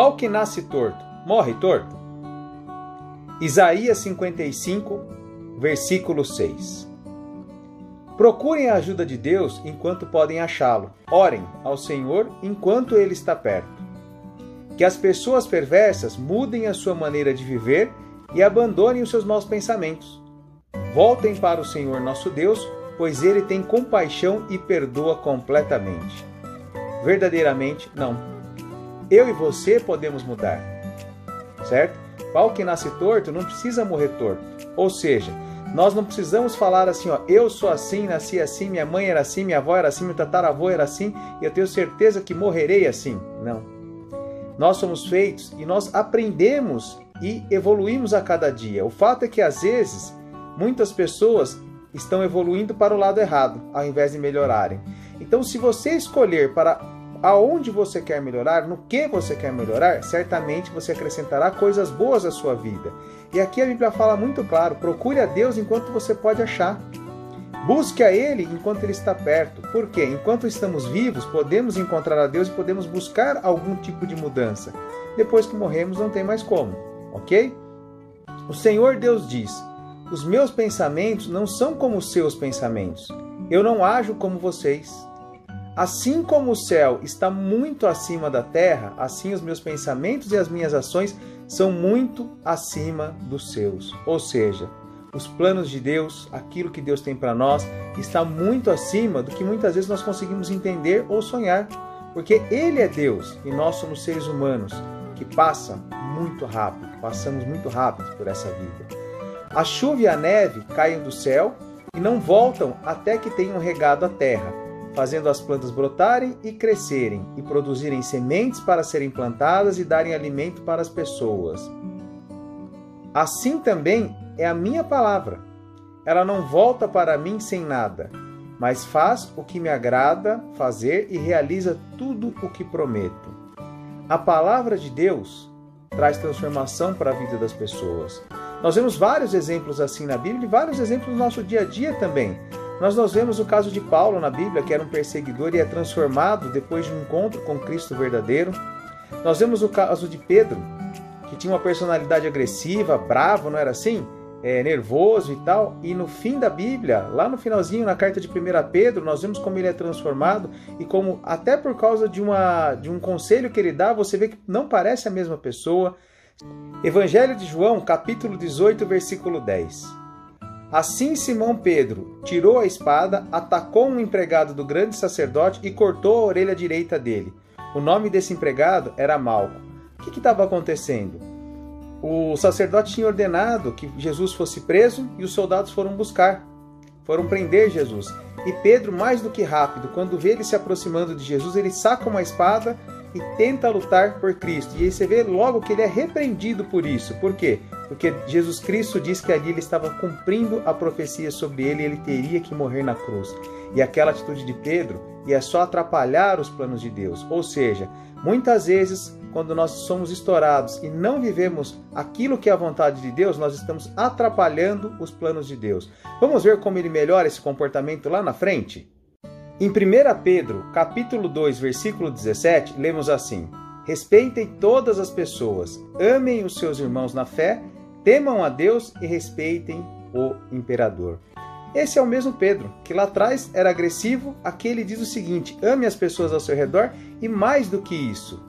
Pau que nasce torto, morre torto? Isaías 55, versículo 6. Procurem a ajuda de Deus enquanto podem achá-lo. Orem ao Senhor enquanto ele está perto. Que as pessoas perversas mudem a sua maneira de viver e abandonem os seus maus pensamentos. Voltem para o Senhor nosso Deus, pois ele tem compaixão e perdoa completamente. Verdadeiramente, não. Eu e você podemos mudar, certo? Pau que nasce torto não precisa morrer torto. Ou seja, nós não precisamos falar assim, ó, eu sou assim, nasci assim, minha mãe era assim, minha avó era assim, meu tataravô era assim, e eu tenho certeza que morrerei assim. Não. Nós somos feitos e nós aprendemos e evoluímos a cada dia. O fato é que às vezes muitas pessoas estão evoluindo para o lado errado, ao invés de melhorarem. Então, se você escolher para aonde você quer melhorar, no que você quer melhorar, certamente você acrescentará coisas boas à sua vida. E aqui a Bíblia fala muito claro: procure a Deus enquanto você pode achar. Busque a Ele enquanto Ele está perto. Por quê? Enquanto estamos vivos, podemos encontrar a Deus e podemos buscar algum tipo de mudança. Depois que morremos, não tem mais como, ok? O Senhor Deus diz: Os meus pensamentos não são como os seus pensamentos. Eu não ajo como vocês. Assim como o céu está muito acima da terra, assim os meus pensamentos e as minhas ações são muito acima dos seus. Ou seja, os planos de Deus, aquilo que Deus tem para nós, está muito acima do que muitas vezes nós conseguimos entender ou sonhar. Porque Ele é Deus e nós somos seres humanos que passam muito rápido, passamos muito rápido por essa vida. A chuva e a neve caem do céu e não voltam até que tenham regado a terra fazendo as plantas brotarem e crescerem, e produzirem sementes para serem plantadas e darem alimento para as pessoas. Assim também é a minha palavra. Ela não volta para mim sem nada, mas faz o que me agrada fazer e realiza tudo o que prometo. A palavra de Deus traz transformação para a vida das pessoas. Nós vemos vários exemplos assim na Bíblia e vários exemplos no nosso dia a dia também. Nós, nós vemos o caso de Paulo na Bíblia, que era um perseguidor e é transformado depois de um encontro com Cristo verdadeiro. Nós vemos o caso de Pedro, que tinha uma personalidade agressiva, bravo, não era assim? É, nervoso e tal. E no fim da Bíblia, lá no finalzinho, na carta de 1 Pedro, nós vemos como ele é transformado e como, até por causa de, uma, de um conselho que ele dá, você vê que não parece a mesma pessoa. Evangelho de João, capítulo 18, versículo 10. Assim Simão Pedro tirou a espada, atacou um empregado do grande sacerdote e cortou a orelha direita dele. O nome desse empregado era Malco. O que estava acontecendo? O sacerdote tinha ordenado que Jesus fosse preso e os soldados foram buscar, foram prender Jesus. E Pedro, mais do que rápido, quando vê ele se aproximando de Jesus, ele saca uma espada e tenta lutar por Cristo. E aí você vê logo que ele é repreendido por isso. Por quê? Porque Jesus Cristo diz que ali ele estava cumprindo a profecia sobre ele e ele teria que morrer na cruz. E aquela atitude de Pedro ia só atrapalhar os planos de Deus. Ou seja, muitas vezes, quando nós somos estourados e não vivemos aquilo que é a vontade de Deus, nós estamos atrapalhando os planos de Deus. Vamos ver como ele melhora esse comportamento lá na frente? Em 1 Pedro, capítulo 2, versículo 17, lemos assim: Respeitem todas as pessoas, amem os seus irmãos na fé, temam a Deus e respeitem o imperador. Esse é o mesmo Pedro, que lá atrás era agressivo, aqui ele diz o seguinte: ame as pessoas ao seu redor e mais do que isso.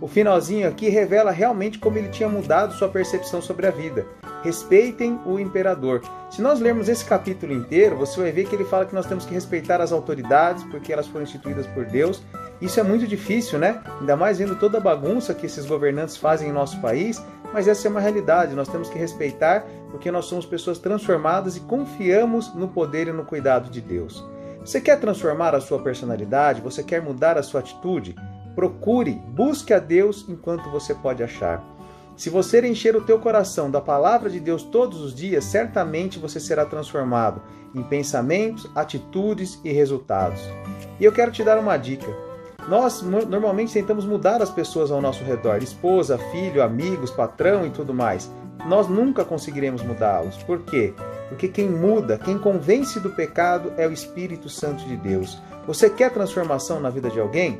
O finalzinho aqui revela realmente como ele tinha mudado sua percepção sobre a vida respeitem o imperador. Se nós lermos esse capítulo inteiro, você vai ver que ele fala que nós temos que respeitar as autoridades porque elas foram instituídas por Deus. Isso é muito difícil, né? Ainda mais vendo toda a bagunça que esses governantes fazem em nosso país, mas essa é uma realidade. Nós temos que respeitar porque nós somos pessoas transformadas e confiamos no poder e no cuidado de Deus. Você quer transformar a sua personalidade? Você quer mudar a sua atitude? Procure, busque a Deus enquanto você pode achar. Se você encher o teu coração da palavra de Deus todos os dias, certamente você será transformado em pensamentos, atitudes e resultados. E eu quero te dar uma dica. Nós normalmente tentamos mudar as pessoas ao nosso redor, esposa, filho, amigos, patrão e tudo mais. Nós nunca conseguiremos mudá-los. Por quê? Porque quem muda, quem convence do pecado é o Espírito Santo de Deus. Você quer transformação na vida de alguém?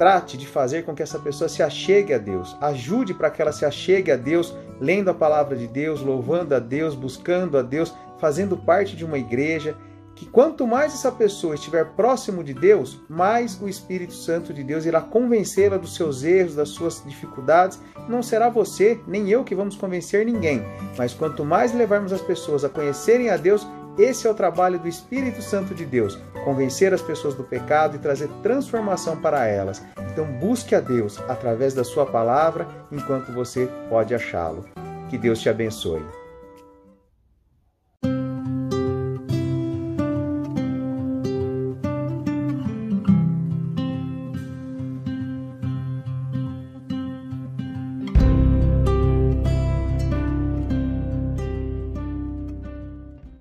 trate de fazer com que essa pessoa se achegue a Deus. Ajude para que ela se achegue a Deus, lendo a palavra de Deus, louvando a Deus, buscando a Deus, fazendo parte de uma igreja. Que quanto mais essa pessoa estiver próximo de Deus, mais o Espírito Santo de Deus irá convencê-la dos seus erros, das suas dificuldades. Não será você, nem eu que vamos convencer ninguém, mas quanto mais levarmos as pessoas a conhecerem a Deus, esse é o trabalho do Espírito Santo de Deus, convencer as pessoas do pecado e trazer transformação para elas. Então busque a Deus através da sua palavra enquanto você pode achá-lo. Que Deus te abençoe.